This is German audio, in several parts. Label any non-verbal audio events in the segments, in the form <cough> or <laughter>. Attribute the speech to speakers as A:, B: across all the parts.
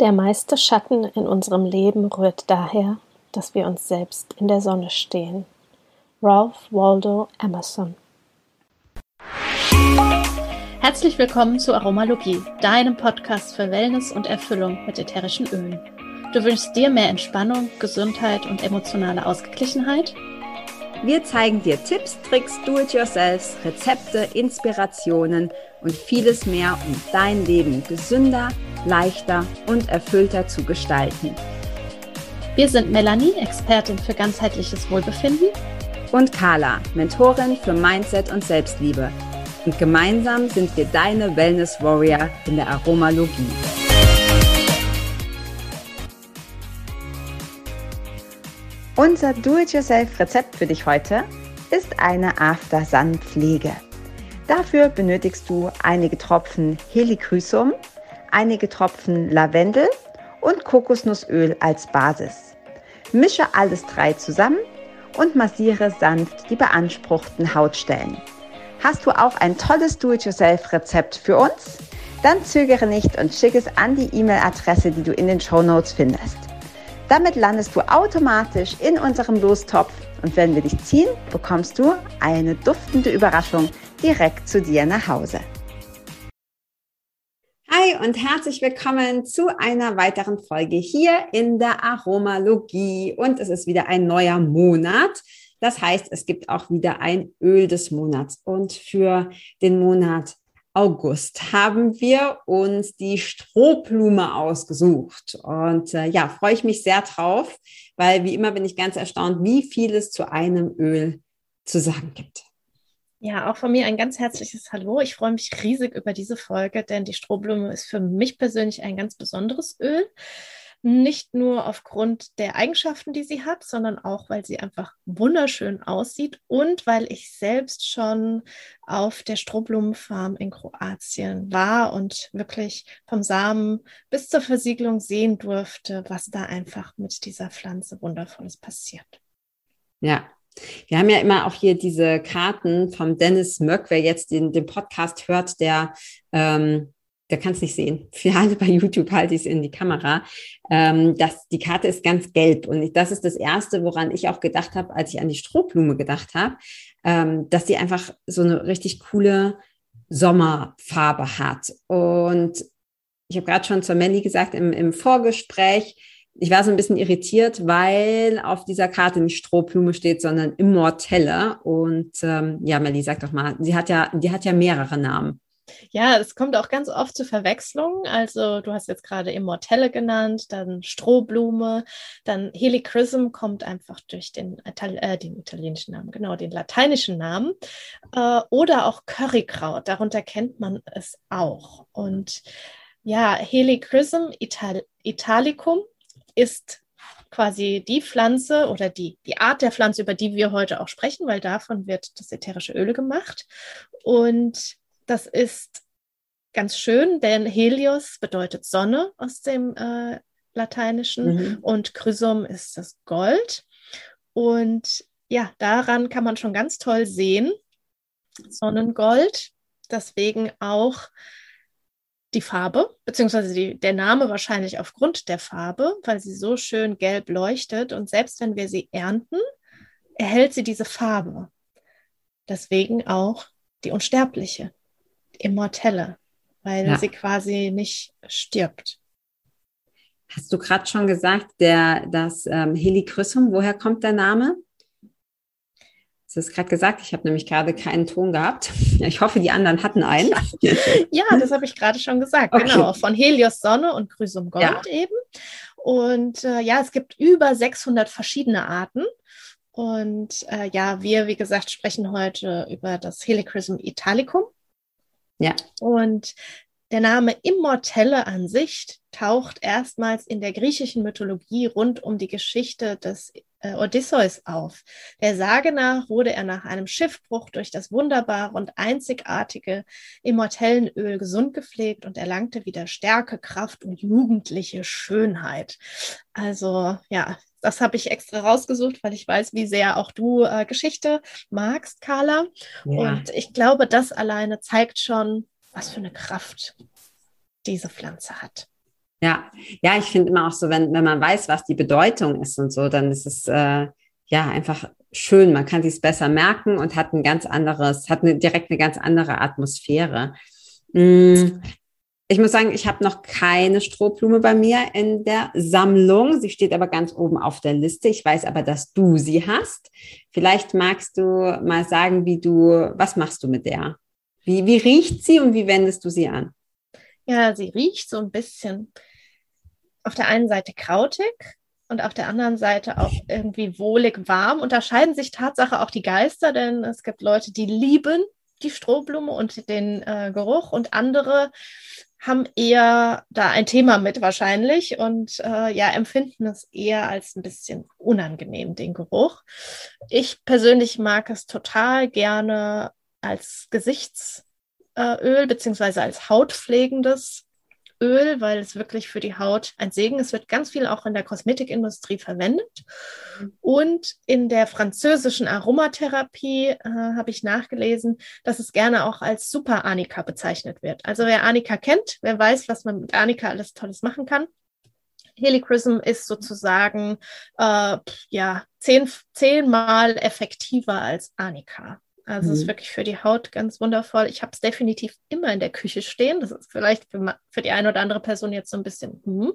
A: Der meiste Schatten in unserem Leben rührt daher, dass wir uns selbst in der Sonne stehen. Ralph Waldo Emerson
B: Herzlich willkommen zu Aromalogie, deinem Podcast für Wellness und Erfüllung mit ätherischen Ölen. Du wünschst dir mehr Entspannung, Gesundheit und emotionale Ausgeglichenheit?
C: Wir zeigen dir Tipps, Tricks, Do-it-yourselfs, Rezepte, Inspirationen und vieles mehr, um dein Leben gesünder, leichter und erfüllter zu gestalten.
B: Wir sind Melanie, Expertin für ganzheitliches Wohlbefinden.
C: Und Carla, Mentorin für Mindset und Selbstliebe. Und gemeinsam sind wir deine Wellness Warrior in der Aromalogie. Unser Do-it-yourself-Rezept für dich heute ist eine After-Sun-Pflege. Dafür benötigst du einige Tropfen Helichrysum, einige Tropfen Lavendel und Kokosnussöl als Basis. Mische alles drei zusammen und massiere sanft die beanspruchten Hautstellen. Hast du auch ein tolles Do-it-yourself-Rezept für uns? Dann zögere nicht und schick es an die E-Mail-Adresse, die du in den Show Notes findest. Damit landest du automatisch in unserem Lostopf und wenn wir dich ziehen, bekommst du eine duftende Überraschung direkt zu dir nach Hause. Und herzlich willkommen zu einer weiteren Folge hier in der Aromalogie. Und es ist wieder ein neuer Monat. Das heißt, es gibt auch wieder ein Öl des Monats. Und für den Monat August haben wir uns die Strohblume ausgesucht. Und äh, ja, freue ich mich sehr drauf, weil wie immer bin ich ganz erstaunt, wie viel es zu einem Öl zu sagen gibt.
B: Ja, auch von mir ein ganz herzliches Hallo. Ich freue mich riesig über diese Folge, denn die Strohblume ist für mich persönlich ein ganz besonderes Öl. Nicht nur aufgrund der Eigenschaften, die sie hat, sondern auch, weil sie einfach wunderschön aussieht und weil ich selbst schon auf der Strohblumenfarm in Kroatien war und wirklich vom Samen bis zur Versiegelung sehen durfte, was da einfach mit dieser Pflanze wundervolles passiert.
C: Ja, wir haben ja immer auch hier diese Karten vom Dennis Möck, wer jetzt den, den Podcast hört, der, ähm, der kann es nicht sehen. <laughs> Für alle bei YouTube halte ich es in die Kamera. Ähm, das, die Karte ist ganz gelb und ich, das ist das Erste, woran ich auch gedacht habe, als ich an die Strohblume gedacht habe, ähm, dass sie einfach so eine richtig coole Sommerfarbe hat. Und ich habe gerade schon zur Melly gesagt im, im Vorgespräch, ich war so ein bisschen irritiert, weil auf dieser Karte nicht Strohblume steht, sondern Immortelle. Und ähm, ja, Melly, sag doch mal, sie hat ja, die hat ja mehrere Namen.
B: Ja, es kommt auch ganz oft zu Verwechslungen. Also du hast jetzt gerade Immortelle genannt, dann Strohblume, dann Helichrysum kommt einfach durch den, Ital äh, den italienischen Namen, genau, den lateinischen Namen. Äh, oder auch Currykraut, darunter kennt man es auch. Und ja, Helichrysum Ital Italicum ist quasi die Pflanze oder die, die Art der Pflanze, über die wir heute auch sprechen, weil davon wird das ätherische Öl gemacht. Und das ist ganz schön, denn Helios bedeutet Sonne aus dem äh, Lateinischen mhm. und Chrysum ist das Gold. Und ja, daran kann man schon ganz toll sehen, Sonnengold, deswegen auch die Farbe, beziehungsweise die, der Name wahrscheinlich aufgrund der Farbe, weil sie so schön gelb leuchtet. Und selbst wenn wir sie ernten, erhält sie diese Farbe. Deswegen auch die Unsterbliche, die Immortelle, weil ja. sie quasi nicht stirbt.
C: Hast du gerade schon gesagt, der, das ähm, Helichrysum, woher kommt der Name? Du hast gerade gesagt, ich habe nämlich gerade keinen Ton gehabt. Ich hoffe, die anderen hatten einen.
B: ja, das habe ich gerade schon gesagt. Okay. Genau, von Helios Sonne und Chrysum Gold ja. eben. Und äh, ja, es gibt über 600 verschiedene Arten. Und äh, ja, wir, wie gesagt, sprechen heute über das Helichrysum italicum. Ja. Und der Name Immortelle an sich taucht erstmals in der griechischen Mythologie rund um die Geschichte des äh, Odysseus auf. Der Sage nach wurde er nach einem Schiffbruch durch das wunderbare und einzigartige Immortellenöl gesund gepflegt und erlangte wieder Stärke, Kraft und jugendliche Schönheit. Also ja, das habe ich extra rausgesucht, weil ich weiß, wie sehr auch du äh, Geschichte magst, Carla. Ja. Und ich glaube, das alleine zeigt schon, was für eine Kraft diese Pflanze hat.
C: Ja, ja, ich finde immer auch so, wenn, wenn man weiß, was die Bedeutung ist und so, dann ist es äh, ja einfach schön. Man kann sich es besser merken und hat ein ganz anderes, hat eine, direkt eine ganz andere Atmosphäre. Mm, ich muss sagen, ich habe noch keine Strohblume bei mir in der Sammlung. Sie steht aber ganz oben auf der Liste. Ich weiß aber, dass du sie hast. Vielleicht magst du mal sagen, wie du, was machst du mit der? Wie, wie riecht sie und wie wendest du sie an?
B: Ja, sie riecht so ein bisschen auf der einen Seite krautig und auf der anderen Seite auch irgendwie wohlig warm. Unterscheiden sich Tatsache auch die Geister, denn es gibt Leute, die lieben die Strohblume und den äh, Geruch und andere haben eher da ein Thema mit wahrscheinlich und äh, ja, empfinden es eher als ein bisschen unangenehm, den Geruch. Ich persönlich mag es total gerne als Gesichtsöl äh, beziehungsweise als hautpflegendes Öl, weil es wirklich für die Haut ein Segen ist. Es wird ganz viel auch in der Kosmetikindustrie verwendet. Und in der französischen Aromatherapie äh, habe ich nachgelesen, dass es gerne auch als Super Anika bezeichnet wird. Also wer Anika kennt, wer weiß, was man mit Anika alles Tolles machen kann. Helichrysm ist sozusagen äh, ja zehn, zehnmal effektiver als Anika. Also mhm. ist wirklich für die Haut ganz wundervoll. Ich habe es definitiv immer in der Küche stehen. Das ist vielleicht für, für die eine oder andere Person jetzt so ein bisschen. Hm.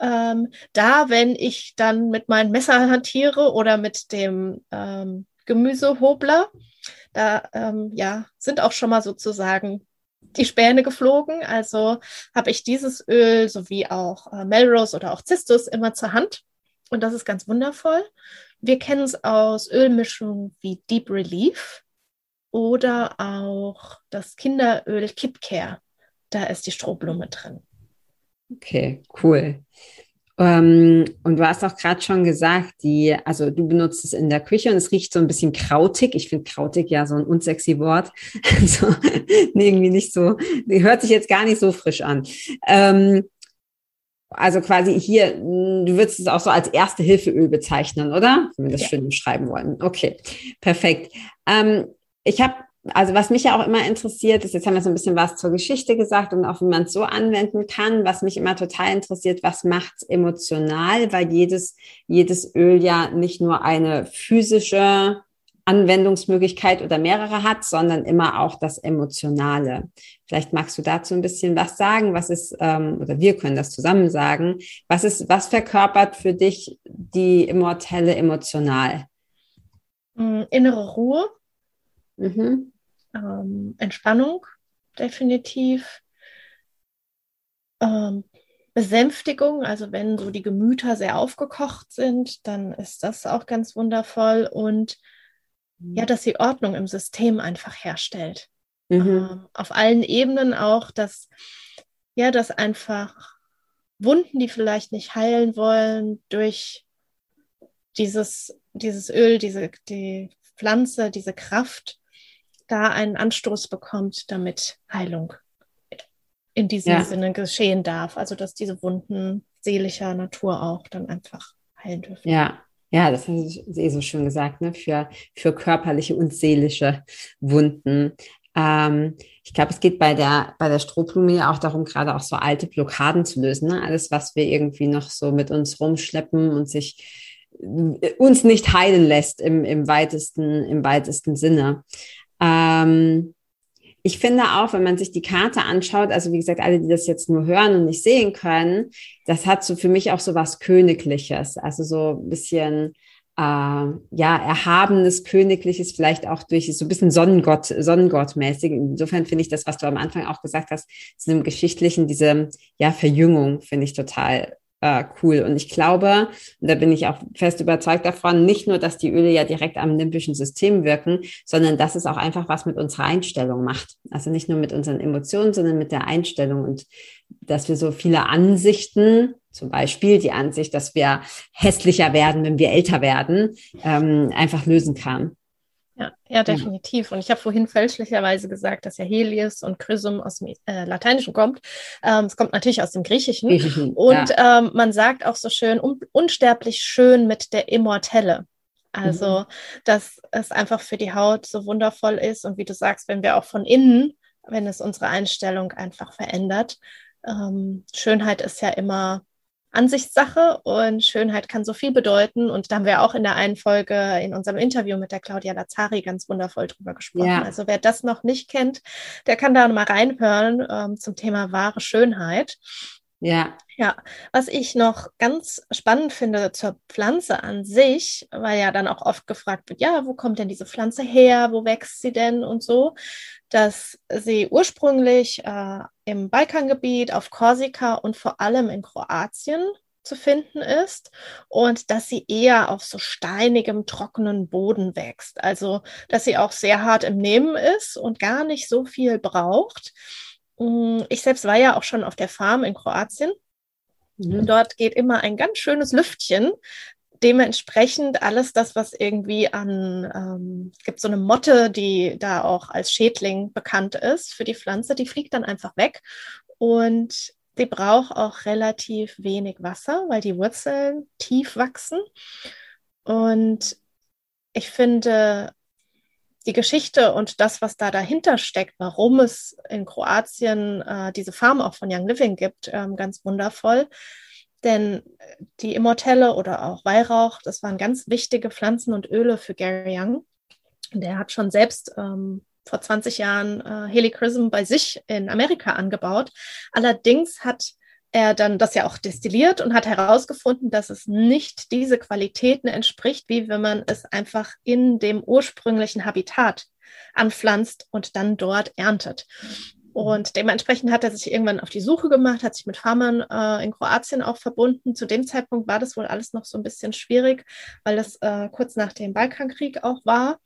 B: Ähm, da, wenn ich dann mit meinem Messer hantiere oder mit dem ähm, Gemüsehobler, da ähm, ja, sind auch schon mal sozusagen die Späne geflogen. Also habe ich dieses Öl sowie auch äh, Melrose oder auch Cistus immer zur Hand. Und das ist ganz wundervoll. Wir kennen es aus Ölmischungen wie Deep Relief oder auch das Kinderöl Kip Care. Da ist die Strohblume drin.
C: Okay, cool. Ähm, und du hast auch gerade schon gesagt, die, also du benutzt es in der Küche und es riecht so ein bisschen krautig. Ich finde krautig ja so ein unsexy Wort. <laughs> Also <laughs> irgendwie nicht so, hört sich jetzt gar nicht so frisch an. Ähm, also quasi hier, du würdest es auch so als erste Hilfeöl bezeichnen, oder? Wenn wir das ja. schön beschreiben wollen. Okay, perfekt. Ähm, ich habe, also was mich ja auch immer interessiert, ist, jetzt haben wir so ein bisschen was zur Geschichte gesagt und auch wie man es so anwenden kann. Was mich immer total interessiert, was macht es emotional, weil jedes, jedes Öl ja nicht nur eine physische Anwendungsmöglichkeit oder mehrere hat, sondern immer auch das Emotionale. Vielleicht magst du dazu ein bisschen was sagen. Was ist, ähm, oder wir können das zusammen sagen. Was ist, was verkörpert für dich die immortelle emotional?
B: Mm, innere Ruhe, mhm. ähm, Entspannung, definitiv. Ähm, Besänftigung, also wenn so die Gemüter sehr aufgekocht sind, dann ist das auch ganz wundervoll. Und ja, dass sie Ordnung im System einfach herstellt. Mhm. Ähm, auf allen Ebenen auch, dass, ja, dass einfach Wunden, die vielleicht nicht heilen wollen, durch dieses, dieses Öl, diese, die Pflanze, diese Kraft, da einen Anstoß bekommt, damit Heilung in diesem ja. Sinne geschehen darf. Also, dass diese Wunden seelischer Natur auch dann einfach heilen dürfen.
C: Ja, ja, das hast du eh so schön gesagt, ne? für, für körperliche und seelische Wunden. Ähm, ich glaube, es geht bei der, bei der Strohblume ja auch darum, gerade auch so alte Blockaden zu lösen. Ne? Alles, was wir irgendwie noch so mit uns rumschleppen und sich äh, uns nicht heilen lässt im, im weitesten, im weitesten Sinne. Ähm, ich finde auch, wenn man sich die Karte anschaut, also wie gesagt, alle, die das jetzt nur hören und nicht sehen können, das hat so für mich auch so was Königliches, also so ein bisschen äh, ja erhabenes Königliches, vielleicht auch durch so ein bisschen Sonnengott, Sonnengottmäßig. Insofern finde ich das, was du am Anfang auch gesagt hast, zu einem geschichtlichen diese ja Verjüngung finde ich total äh, cool. Und ich glaube, und da bin ich auch fest überzeugt davon, nicht nur, dass die Öle ja direkt am limbischen System wirken, sondern dass es auch einfach was mit unserer Einstellung macht. Also nicht nur mit unseren Emotionen, sondern mit der Einstellung und dass wir so viele Ansichten, zum Beispiel die Ansicht, dass wir hässlicher werden, wenn wir älter werden, ähm, einfach lösen kann.
B: Ja, ja, definitiv. Und ich habe vorhin fälschlicherweise gesagt, dass ja Helios und Chrysum aus dem äh, Lateinischen kommt. Ähm, es kommt natürlich aus dem Griechischen. Griechischen und ja. ähm, man sagt auch so schön, un unsterblich schön mit der Immortelle. Also, mhm. dass es einfach für die Haut so wundervoll ist. Und wie du sagst, wenn wir auch von innen, wenn es unsere Einstellung einfach verändert, ähm, Schönheit ist ja immer Ansichtssache und Schönheit kann so viel bedeuten. Und da haben wir auch in der einen Folge in unserem Interview mit der Claudia Lazari ganz wundervoll drüber gesprochen. Ja. Also wer das noch nicht kennt, der kann da mal reinhören ähm, zum Thema wahre Schönheit.
C: Ja.
B: Ja, was ich noch ganz spannend finde zur Pflanze an sich, weil ja dann auch oft gefragt wird, ja, wo kommt denn diese Pflanze her, wo wächst sie denn und so, dass sie ursprünglich äh, im Balkangebiet, auf Korsika und vor allem in Kroatien zu finden ist und dass sie eher auf so steinigem, trockenen Boden wächst. Also, dass sie auch sehr hart im Nehmen ist und gar nicht so viel braucht. Mm, ich selbst war ja auch schon auf der Farm in Kroatien. Mhm. Dort geht immer ein ganz schönes Lüftchen. Dementsprechend alles das, was irgendwie an, ähm, es gibt so eine Motte, die da auch als Schädling bekannt ist für die Pflanze, die fliegt dann einfach weg und die braucht auch relativ wenig Wasser, weil die Wurzeln tief wachsen. Und ich finde, die Geschichte und das, was da dahinter steckt, warum es in Kroatien äh, diese Farm auch von Young Living gibt, ähm, ganz wundervoll. Denn die Immortelle oder auch Weihrauch, das waren ganz wichtige Pflanzen und Öle für Gary Young. Der hat schon selbst ähm, vor 20 Jahren äh, Helichrysum bei sich in Amerika angebaut. Allerdings hat er dann das ja auch destilliert und hat herausgefunden, dass es nicht diese Qualitäten entspricht, wie wenn man es einfach in dem ursprünglichen Habitat anpflanzt und dann dort erntet. Und dementsprechend hat er sich irgendwann auf die Suche gemacht, hat sich mit Farmern äh, in Kroatien auch verbunden. Zu dem Zeitpunkt war das wohl alles noch so ein bisschen schwierig, weil das äh, kurz nach dem Balkankrieg auch war.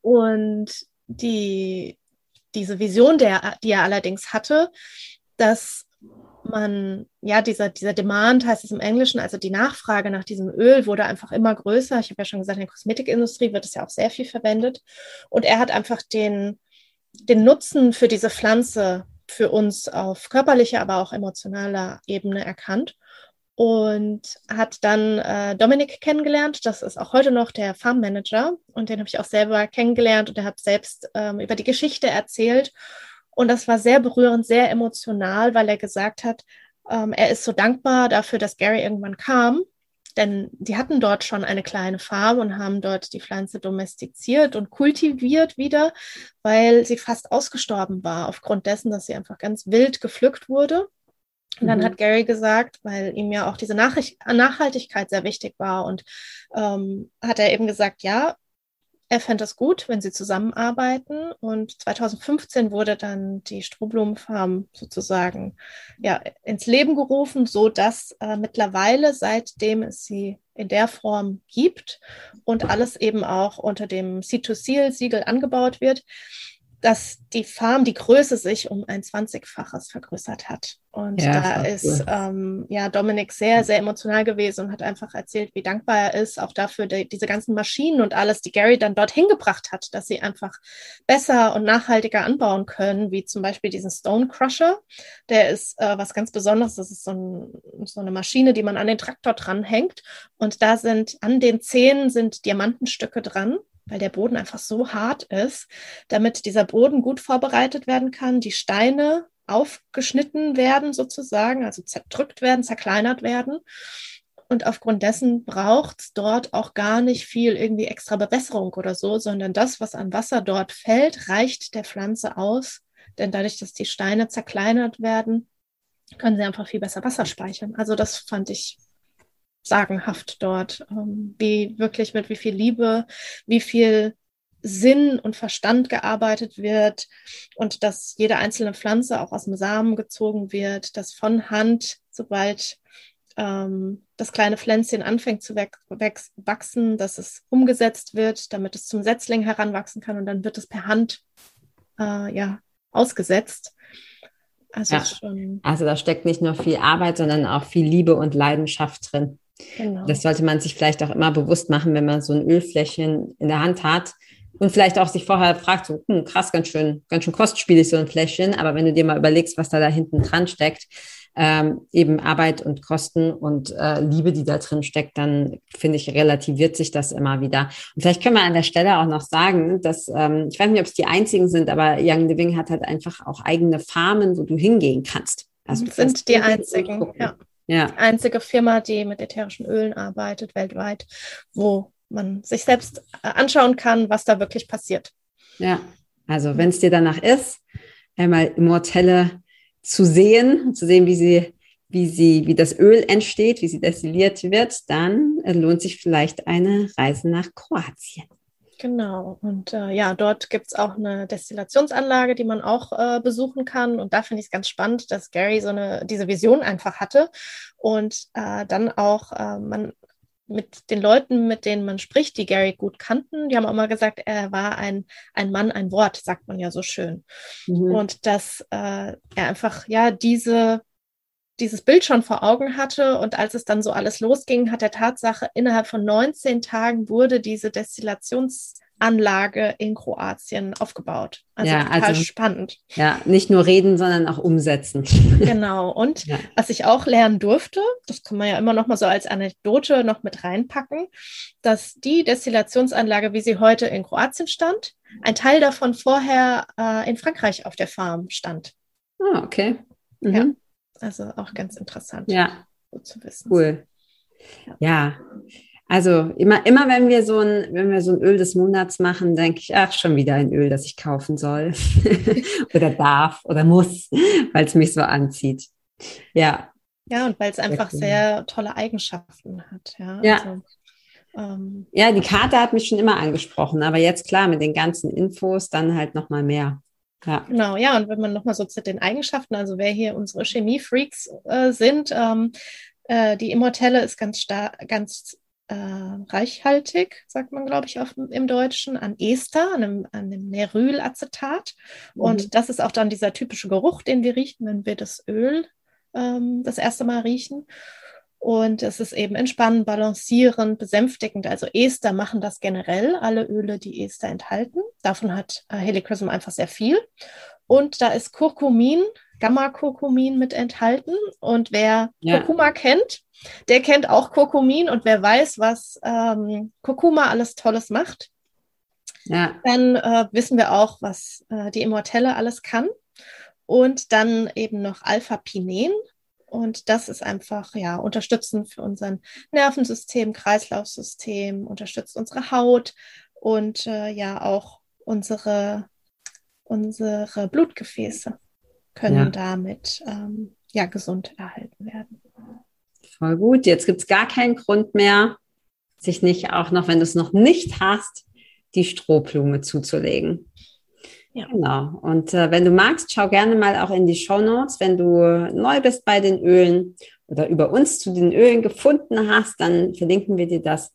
B: Und die, diese Vision, der, die er allerdings hatte, dass man, ja, dieser, dieser Demand heißt es im Englischen, also die Nachfrage nach diesem Öl wurde einfach immer größer. Ich habe ja schon gesagt, in der Kosmetikindustrie wird es ja auch sehr viel verwendet. Und er hat einfach den, den Nutzen für diese Pflanze für uns auf körperlicher, aber auch emotionaler Ebene erkannt und hat dann äh, Dominik kennengelernt. Das ist auch heute noch der Farm Manager und den habe ich auch selber kennengelernt und er hat selbst ähm, über die Geschichte erzählt und das war sehr berührend, sehr emotional, weil er gesagt hat, ähm, er ist so dankbar dafür, dass Gary irgendwann kam. Denn die hatten dort schon eine kleine Farm und haben dort die Pflanze domestiziert und kultiviert wieder, weil sie fast ausgestorben war, aufgrund dessen, dass sie einfach ganz wild gepflückt wurde. Und dann mhm. hat Gary gesagt, weil ihm ja auch diese Nachricht Nachhaltigkeit sehr wichtig war und ähm, hat er eben gesagt, ja, er fände es gut, wenn sie zusammenarbeiten. Und 2015 wurde dann die Strohblumenfarm sozusagen ja, ins Leben gerufen, so dass äh, mittlerweile, seitdem es sie in der Form gibt und alles eben auch unter dem C2Seal-Siegel angebaut wird, dass die Farm, die Größe sich um ein 20-faches vergrößert hat. Und ja, da ist ähm, ja Dominik sehr, sehr emotional gewesen und hat einfach erzählt, wie dankbar er ist, auch dafür die, diese ganzen Maschinen und alles, die Gary dann dorthin gebracht hat, dass sie einfach besser und nachhaltiger anbauen können, wie zum Beispiel diesen Stone Crusher. Der ist äh, was ganz Besonderes. Das ist so, ein, so eine Maschine, die man an den Traktor dranhängt. Und da sind an den Zähnen sind Diamantenstücke dran weil der Boden einfach so hart ist, damit dieser Boden gut vorbereitet werden kann, die Steine aufgeschnitten werden sozusagen, also zerdrückt werden, zerkleinert werden. Und aufgrund dessen braucht es dort auch gar nicht viel irgendwie extra Bewässerung oder so, sondern das, was an Wasser dort fällt, reicht der Pflanze aus. Denn dadurch, dass die Steine zerkleinert werden, können sie einfach viel besser Wasser speichern. Also das fand ich sagenhaft dort, ähm, wie wirklich mit wie viel Liebe, wie viel Sinn und Verstand gearbeitet wird und dass jede einzelne Pflanze auch aus dem Samen gezogen wird, dass von Hand, sobald ähm, das kleine Pflänzchen anfängt zu wachsen, dass es umgesetzt wird, damit es zum Setzling heranwachsen kann und dann wird es per Hand äh, ja, ausgesetzt.
C: Also, ja. also da steckt nicht nur viel Arbeit, sondern auch viel Liebe und Leidenschaft drin. Genau. Das sollte man sich vielleicht auch immer bewusst machen, wenn man so ein Ölfläschchen in der Hand hat und vielleicht auch sich vorher fragt, so, hm, krass, ganz schön, ganz schön kostspielig so ein Fläschchen, aber wenn du dir mal überlegst, was da da hinten dran steckt, ähm, eben Arbeit und Kosten und äh, Liebe, die da drin steckt, dann finde ich, relativiert sich das immer wieder. Und vielleicht können wir an der Stelle auch noch sagen, dass, ähm, ich weiß nicht, ob es die einzigen sind, aber Young Living hat halt einfach auch eigene Farmen, wo du hingehen kannst.
B: Also sind die einzigen, ja. Ja. Einzige Firma, die mit ätherischen Ölen arbeitet weltweit, wo man sich selbst äh, anschauen kann, was da wirklich passiert.
C: Ja, also wenn es dir danach ist, einmal Immortelle zu sehen, zu sehen, wie sie, wie sie, wie das Öl entsteht, wie sie destilliert wird, dann äh, lohnt sich vielleicht eine Reise nach Kroatien.
B: Genau. Und äh, ja, dort gibt es auch eine Destillationsanlage, die man auch äh, besuchen kann. Und da finde ich es ganz spannend, dass Gary so eine, diese Vision einfach hatte und äh, dann auch äh, man mit den Leuten, mit denen man spricht, die Gary gut kannten, die haben auch mal gesagt, er war ein, ein Mann, ein Wort, sagt man ja so schön. Mhm. Und dass äh, er einfach, ja, diese, dieses Bild schon vor Augen hatte und als es dann so alles losging, hat der Tatsache, innerhalb von 19 Tagen wurde diese Destillations- Anlage in Kroatien aufgebaut. Also ja, total also, spannend.
C: Ja, nicht nur reden, sondern auch umsetzen. <laughs> <laughs>
B: Genau. Und ja. was ich auch lernen durfte, das kann man ja immer noch mal so als Anekdote noch mit reinpacken, dass die Destillationsanlage, wie sie heute in Kroatien stand, ein Teil davon vorher äh, in Frankreich auf der Farm stand.
C: Ah, okay.
B: Mhm. Ja, also auch ganz interessant.
C: Ja. Gut zu wissen. Cool. ja. ja. Also immer, immer wenn wir so ein, wenn wir so ein Öl des Monats machen, denke ich, ach, schon wieder ein Öl, das ich kaufen soll <laughs> oder darf oder muss, weil es mich so anzieht. Ja.
B: Ja, und weil es einfach sehr tolle Eigenschaften hat. Ja.
C: Ja. Also, ähm, ja, die Karte hat mich schon immer angesprochen, aber jetzt klar, mit den ganzen Infos dann halt nochmal mehr.
B: Ja. Genau, ja, und wenn man nochmal so zu den Eigenschaften, also wer hier unsere Chemie-Freaks äh, sind, ähm, äh, die Immortelle ist ganz stark, ganz äh, reichhaltig, sagt man, glaube ich, auf, im Deutschen, an Ester, an dem, an dem Nerylacetat. Mhm. Und das ist auch dann dieser typische Geruch, den wir riechen, wenn wir das Öl ähm, das erste Mal riechen. Und es ist eben entspannend, balancierend, besänftigend. Also Ester machen das generell, alle Öle, die Ester enthalten. Davon hat äh, Helichrysum einfach sehr viel. Und da ist Kurkumin, Gamma-Kurkumin mit enthalten. Und wer ja. Kurkuma kennt, der kennt auch Kurkumin. Und wer weiß, was ähm, Kurkuma alles Tolles macht, ja. dann äh, wissen wir auch, was äh, die Immortelle alles kann. Und dann eben noch Alpha-Pinen. Und das ist einfach ja unterstützend für unser Nervensystem, Kreislaufsystem, unterstützt unsere Haut und äh, ja auch unsere, unsere Blutgefäße können ja. damit ähm, ja gesund erhalten werden.
C: Voll gut. Jetzt gibt es gar keinen Grund mehr, sich nicht auch noch, wenn du es noch nicht hast, die Strohblume zuzulegen. Ja. Genau. Und äh, wenn du magst, schau gerne mal auch in die Show Notes. Wenn du neu bist bei den Ölen oder über uns zu den Ölen gefunden hast, dann verlinken wir dir das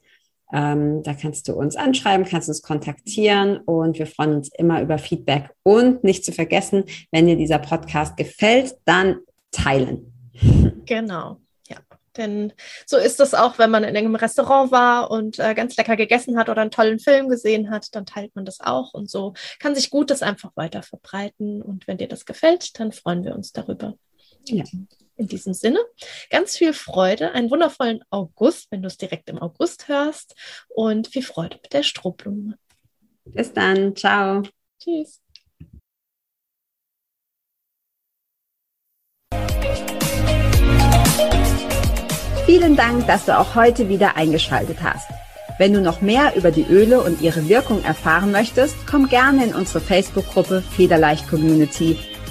C: ähm, da kannst du uns anschreiben, kannst uns kontaktieren und wir freuen uns immer über Feedback. Und nicht zu vergessen, wenn dir dieser Podcast gefällt, dann teilen. <laughs>
B: Genau. ja. Denn so ist es auch, wenn man in einem Restaurant war und äh, ganz lecker gegessen hat oder einen tollen Film gesehen hat, dann teilt man das auch. Und so kann sich Gutes einfach weiter verbreiten. Und wenn dir das gefällt, dann freuen wir uns darüber. Ja. In diesem Sinne, ganz viel Freude, einen wundervollen August, wenn du es direkt im August hörst und viel Freude mit der Strohblume.
C: Bis dann, ciao.
B: Tschüss.
C: Vielen Dank, dass du auch heute wieder eingeschaltet hast. Wenn du noch mehr über die Öle und ihre Wirkung erfahren möchtest, komm gerne in unsere Facebook-Gruppe Federleicht Community